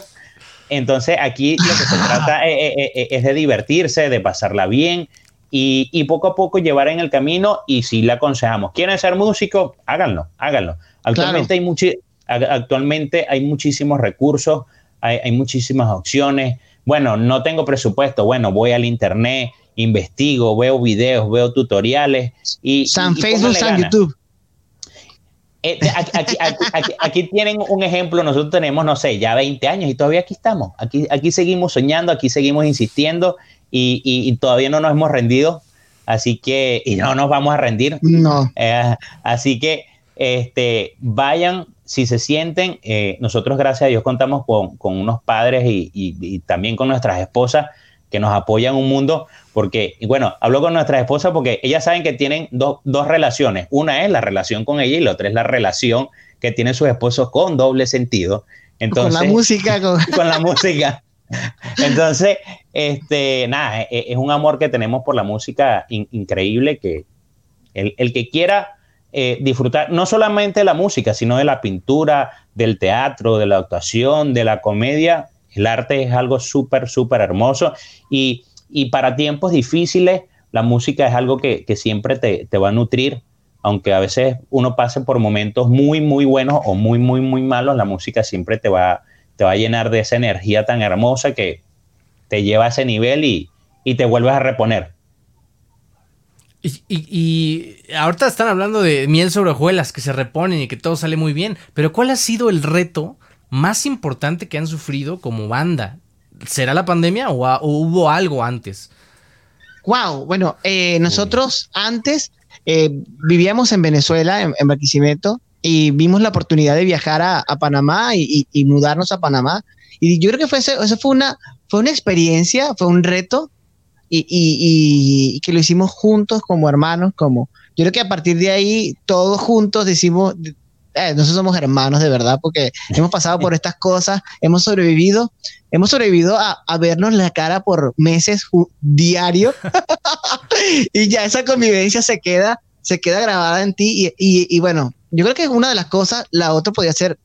Entonces aquí lo que se trata eh, eh, eh, es, de divertirse, de pasarla bien y, poco a poco llevar en el camino y si le aconsejamos, ¿quieren ser músico? Háganlo, háganlo. Actualmente, hay, actualmente hay muchísimos recursos, hay, hay muchísimas opciones. Bueno, no tengo presupuesto, bueno, voy al internet, investigo, veo videos, veo tutoriales y... San Facebook, San YouTube. Eh, aquí, tienen un ejemplo, nosotros tenemos, no sé, ya 20 años y todavía aquí estamos, aquí, aquí seguimos soñando, aquí seguimos insistiendo y, todavía no nos hemos rendido, así que, y no nos vamos a rendir. No. Eh, así que, este, vayan, si se sienten, eh, nosotros gracias a Dios contamos con, con unos padres y, y, también con nuestras esposas que nos apoyan un mundo, porque, bueno, hablo con nuestra esposa porque ellas saben que tienen dos relaciones. Una es la relación con ella y la otra es la relación que tienen sus esposos con doble sentido. Entonces, con la música. <laughs> Con, la música. Entonces, este, nada, e, e, es, un amor que tenemos por la música increíble que el, que quiera eh, disfrutar no solamente de la música, sino de la pintura, del teatro, de la actuación, de la comedia, el arte es algo súper, súper hermoso y, para tiempos difíciles la música es algo que, siempre te, va a nutrir, aunque a veces uno pase por momentos muy, muy buenos o muy, muy, muy malos, la música siempre te va, te va a llenar de esa energía tan hermosa que te lleva a ese nivel y, te vuelves a reponer. Y, y, ahorita están hablando de miel sobre hojuelas que se reponen y que todo sale muy bien, pero ¿cuál ha sido el reto más importante que han sufrido como banda? ¿Será la pandemia o, hubo algo antes? Wow, bueno, eh, nosotros antes eh, vivíamos en Venezuela, en, Barquisimeto, y vimos la oportunidad de viajar a, Panamá y, mudarnos a Panamá. Y yo creo que fue eso, fue una, fue una experiencia, fue un reto, y, y, que lo hicimos juntos como hermanos, como yo creo que a partir de ahí todos juntos decimos, eh, nosotros somos hermanos de verdad porque hemos pasado por estas cosas, hemos sobrevivido, hemos sobrevivido a, vernos la cara por meses diario <laughs> y ya esa convivencia se queda, se queda grabada en ti y, bueno, yo creo que es una de las cosas, la otra podría ser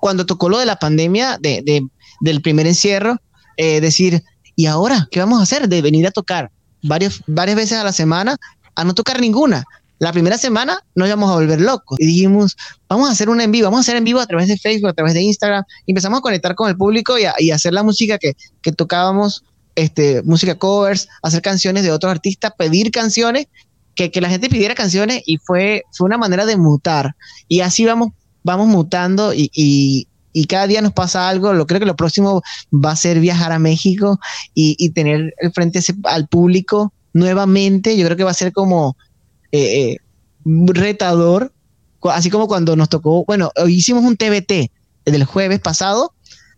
cuando tocó lo de la pandemia, de, del primer encierro, eh, decir, ¿y ahora qué vamos a hacer? De venir a tocar varios, varias veces a la semana a no tocar ninguna. La primera semana nos íbamos a volver locos y dijimos, vamos a hacer un en vivo, vamos a hacer en vivo a través de Facebook, a través de Instagram. Y empezamos a conectar con el público y a, hacer la música que, tocábamos, este, música covers, hacer canciones de otros artistas, pedir canciones, que, la gente pidiera canciones y fue, fue una manera de mutar. Y así vamos, vamos mutando y, cada día nos pasa algo. Lo creo que lo próximo va a ser viajar a México y, tener frente al público nuevamente. Yo creo que va a ser como eh, eh, retador, así como cuando nos tocó, bueno, hicimos un TBT del jueves pasado,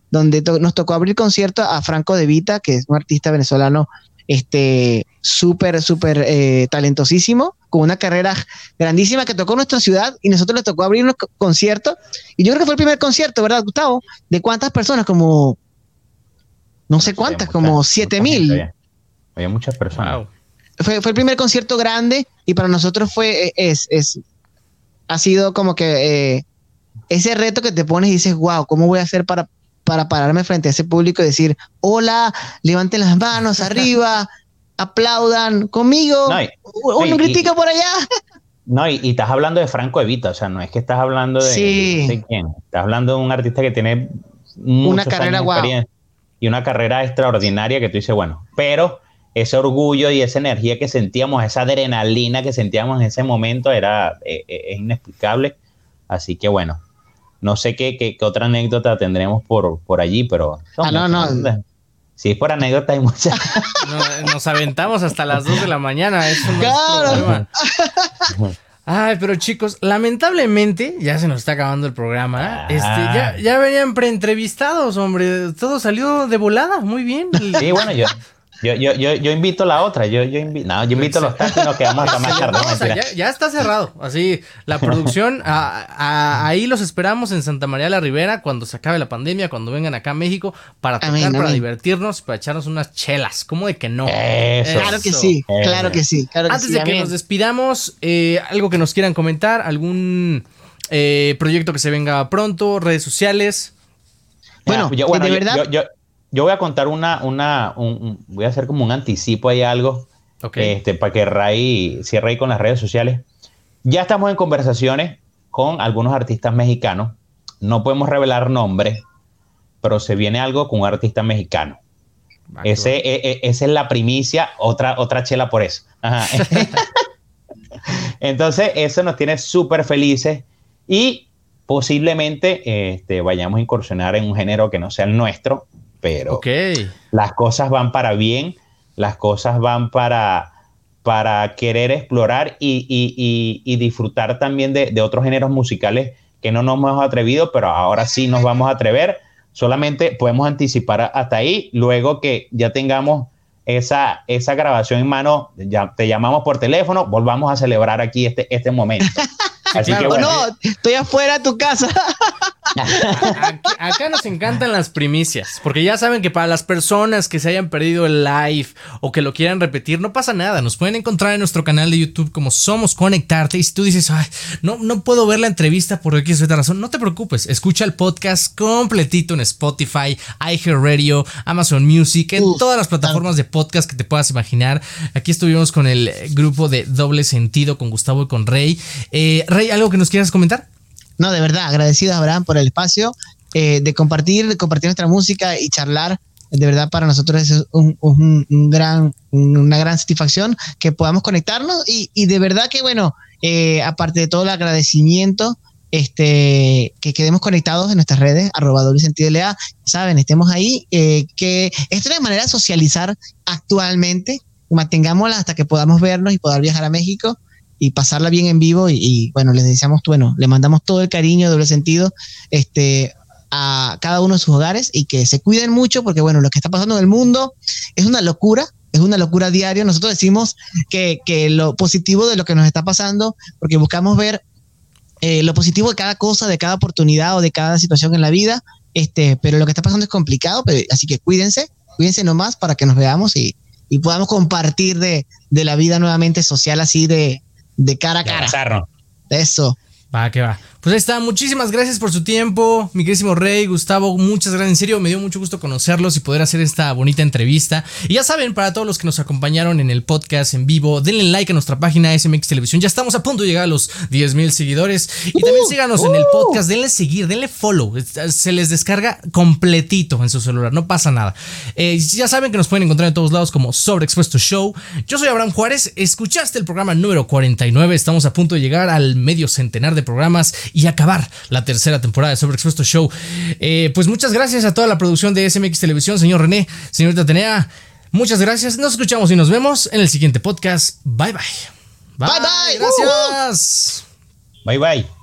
donde nos tocó abrir concierto a Franco De Vita, que es un artista venezolano este súper, súper eh, talentosísimo, con una carrera grandísima que tocó nuestra ciudad y nosotros le tocó abrir un concierto. Y yo creo que fue el primer concierto, ¿verdad, Gustavo? ¿De cuántas personas? Como, no sé cuántas, como siete mil. Había, muchas personas fue, el primer concierto grande y para nosotros fue, eh, es, es ha sido como que eh, ese reto que te pones y dices, wow, ¿cómo voy a hacer para, para pararme frente a ese público y decir, hola, levanten las manos arriba, <laughs> aplaudan conmigo, un gritico por allá? <laughs> No, y, estás hablando de Franco Evita, o sea, no es que estás hablando de, sí. quién, estás hablando de un artista que tiene una carrera. Y una carrera extraordinaria que tú dices, bueno, pero ese orgullo y esa energía que sentíamos, esa adrenalina que sentíamos en ese momento era eh, eh, es inexplicable. Así que bueno, no sé qué, qué, otra anécdota tendremos por, por allí, pero... Ah, no, no. Si es por anécdota hay muchas. <laughs> nos aventamos hasta las 2 de la mañana, eso no claro. Ay, pero chicos, lamentablemente ya se nos está acabando el programa. Este, ya, ah. ya venían preentrevistados, hombre. Todo salió de volada, muy bien. Sí, bueno, yo, yo, yo, yo, yo invito la otra, yo, yo, invito, no, yo invito a los tacos y nos quedamos hasta más tarde. ya, está cerrado, así, la producción, <laughs> ahí los esperamos en Santa María la Ribera cuando se acabe la pandemia, cuando vengan acá a México para tocar, para divertirnos, para echarnos unas chelas, ¿cómo de que no? claro que sí, claro que sí. Antes de que nos despidamos, eh, algo que nos quieran comentar, algún eh, proyecto que se venga pronto, redes sociales. Bueno, yo, de verdad yo voy a contar una, una voy a hacer como un anticipo ahí algo, este, para que Ray cierre ahí con las redes sociales. Ya estamos en conversaciones con algunos artistas mexicanos. No podemos revelar nombres, pero se viene algo con un artista mexicano. Ah, Ese, e, e, esa es la primicia, otra, otra chela por eso. <laughs> Entonces, eso nos tiene súper felices y posiblemente este, vayamos a incursionar en un género que no sea el nuestro, pero las cosas van para bien, las cosas van para, para querer explorar y, disfrutar también de, otros géneros musicales que no nos hemos atrevido, pero ahora sí nos vamos a atrever. Solamente podemos anticipar hasta ahí, luego que ya tengamos esa, esa grabación en mano, ya te llamamos por teléfono, volvamos a celebrar aquí este, este momento. <laughs> Así que bueno. No, estoy afuera de tu casa. <laughs> Acá nos encantan las primicias, porque ya saben que para las personas que se hayan perdido el live o que lo quieran repetir, no pasa nada. Nos pueden encontrar en nuestro canal de YouTube como Somos Conectarte. Y si tú dices, Ay, no, no puedo ver la entrevista por X o razón, no te preocupes. Escucha el podcast completito en Spotify, iHeartRadio, Amazon Music, en todas las plataformas de podcast que te puedas imaginar. Aquí estuvimos con el grupo de Doble Sentido, con Gustavo y con Rey. Eh, Rey, ¿algo que nos quieras comentar? No, de verdad, agradecido a Abraham por el espacio eh, de compartir, de compartir nuestra música y charlar. De verdad, para nosotros es un, gran, una gran satisfacción que podamos conectarnos y, de verdad que, bueno, eh, aparte de todo el agradecimiento, este, que quedemos conectados en nuestras redes, arroba doble sentido LA, saben, estemos ahí, eh, que esta es una manera de socializar actualmente, mantengámosla hasta que podamos vernos y poder viajar a México y pasarla bien en vivo y, bueno, les deseamos, bueno, le mandamos todo el cariño, doble sentido, este, a cada uno de sus hogares y que se cuiden mucho porque bueno, lo que está pasando en el mundo es una locura, es una locura diaria. Nosotros decimos que, que lo positivo de lo que nos está pasando, porque buscamos ver eh, lo positivo de cada cosa, de cada oportunidad o de cada situación en la vida, este, pero lo que está pasando es complicado, pero, así que cuídense, cuídense nomás para que nos veamos y, y podamos compartir de, de la vida nuevamente social así de, de cara a cara. Eso. Va, que va. Pues ahí está, muchísimas gracias por su tiempo, mi querísimo Rey, Gustavo, muchas gracias, en serio, me dio mucho gusto conocerlos y poder hacer esta bonita entrevista. Y ya saben, para todos los que nos acompañaron en el podcast en vivo, denle like a nuestra página SMX Televisión, ya estamos a punto de llegar a los 10 mil seguidores. Y también síganos en el podcast, denle seguir, denle follow, se les descarga completito en su celular, no pasa nada. Eh, ya saben que nos pueden encontrar en todos lados como Sobreexpuesto Show. Yo soy Abraham Juárez, escuchaste el programa número 49, estamos a punto de llegar al medio centenar de programas y acabar la tercera temporada de Sobreexpuesto Show. Eh, pues muchas gracias a toda la producción de SMX Televisión, señor René, señorita Atenea. Muchas gracias. Nos escuchamos y nos vemos en el siguiente podcast. Bye bye. Bye bye. Gracias. Bye bye.